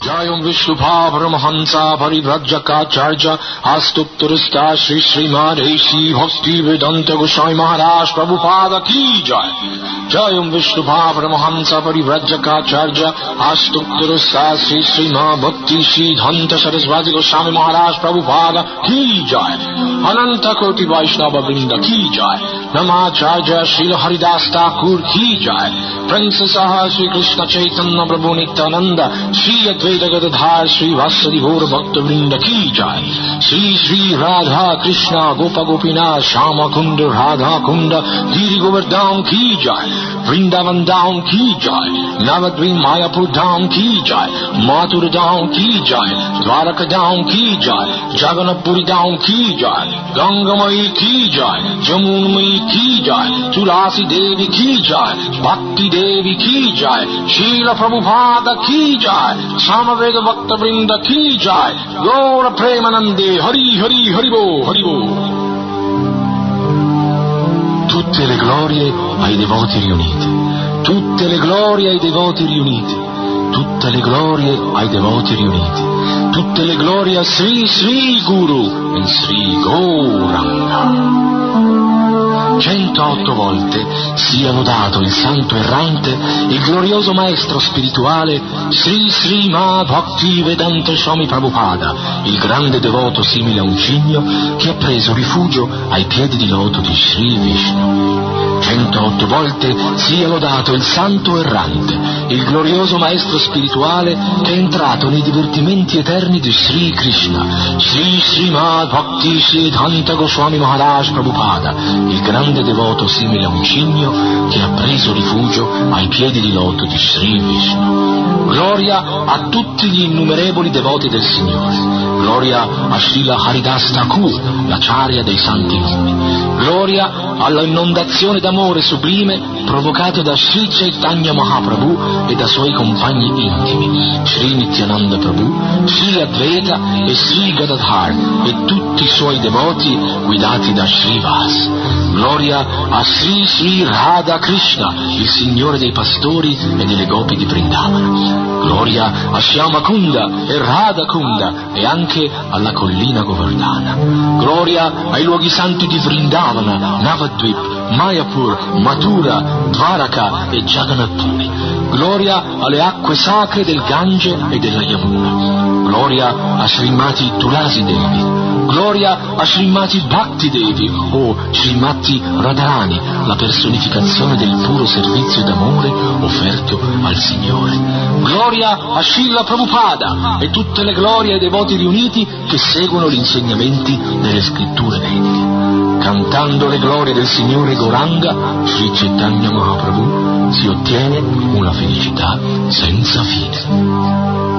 जायम् विश्वभाभरमहंसा परिभ्रजकाचार्य आस्तुप्तुरिस्ता श्री श्रीमान ऋषि भक्ति वेदंत गोसाई महाराज प्रभुपाद की जय जायम् विश्वभाभरमहंसा परिभ्रजकाचार्य आस्तुप्तुरिस्ता श्री श्रीमान भक्ति सिद्धंत सरस्वती गोस्वामी महाराज प्रभुपाद की जय अनंत कोटि वैष्णव वृंद की जय नमाचार्य श्रील हरिदास ठाकुर की जय प्रिंस सह श्री कृष्ण चैतन्य प्रभु नित्यानंद श्री अद्वैत জগত ধার শ্রী ভাস্বরী ভোর ভক্তবৃন্দ কি চায় শ্রী শ্রী রাধা কৃষ্ণ গোপা গোপীনা শ্যাম কুণ্ড রাধা কুণ্ড গিরি দাম কি যায় বৃন্দাবন দাম কি যায় নবদ্বীপ মায়াপুর দাম কি যায় মাতুর দাম কি যায় দ্বারক দাম কি যায় জগন্নপুরী দাম কি যায় গঙ্গময়ী কি যায় যমুনময়ী কি যায় তুলাসী দেবী কি যায় ভক্তি দেবী কি যায় শীল প্রভুভাদ কি যায় Bhakta Vrinda Ki Jai Gaura Premanande Hari Hari Haribo Haribo Tutte le glorie ai devoti riuniti Tutte le glorie ai devoti riuniti Tutte le glorie ai devoti riuniti Tutte le glorie a Sri Sri Guru e Sri Gauranga 108 volte sia lodato il santo errante, il glorioso maestro spirituale Sri Sri Ma Bhakti Vedanta Swami Prabhupada, il grande devoto simile a un cigno che ha preso rifugio ai piedi di loto di Sri Vishnu. 108 volte sia lodato il santo errante, il glorioso maestro spirituale che è entrato nei divertimenti eterni di Sri Krishna, Sri Srimad Bhakti Siddhanta Goswami Maharaj Prabhupada, il grande devoto simile a un cigno che ha preso rifugio ai piedi di loto di Sri Vishnu. Gloria a tutti gli innumerevoli devoti del Signore. Gloria a Srila Haridas Thakur, l'acciaria dei santi nomi. Gloria alla inondazione d'amore sublime provocato da Sri Chaitanya Mahaprabhu e da suoi compagni intimi, Sri Nityananda Prabhu, Sri Advaita e Sri Gadadhar e tutti i suoi devoti guidati da Sri Vas. Gloria a Sri Sri Radha Krishna, il Signore dei pastori e delle gopi di Vrindavana. Gloria a Shyama Kunda e Radha Kunda e anche alla collina Govardhana. Gloria ai luoghi santi di Vrindavana, Navadvip, Mayapur, Mathura, Dvaraka e Jagannath Puri. Gloria alle acque sacre del Gange e della Yamuna. Gloria a Srimati Tulasi Devi. Gloria a Srimati Bhakti Devi o Srimati Radharani, la personificazione del puro servizio d'amore offerto al Signore. Gloria a Srila Prabhupada e tutte le glorie ai devoti riuniti che seguono gli insegnamenti delle scritture vediche. Cantando le glorie del Signore Goranga, Sri Chaitanya Mahaprabhu, si ottiene una felicità senza fine.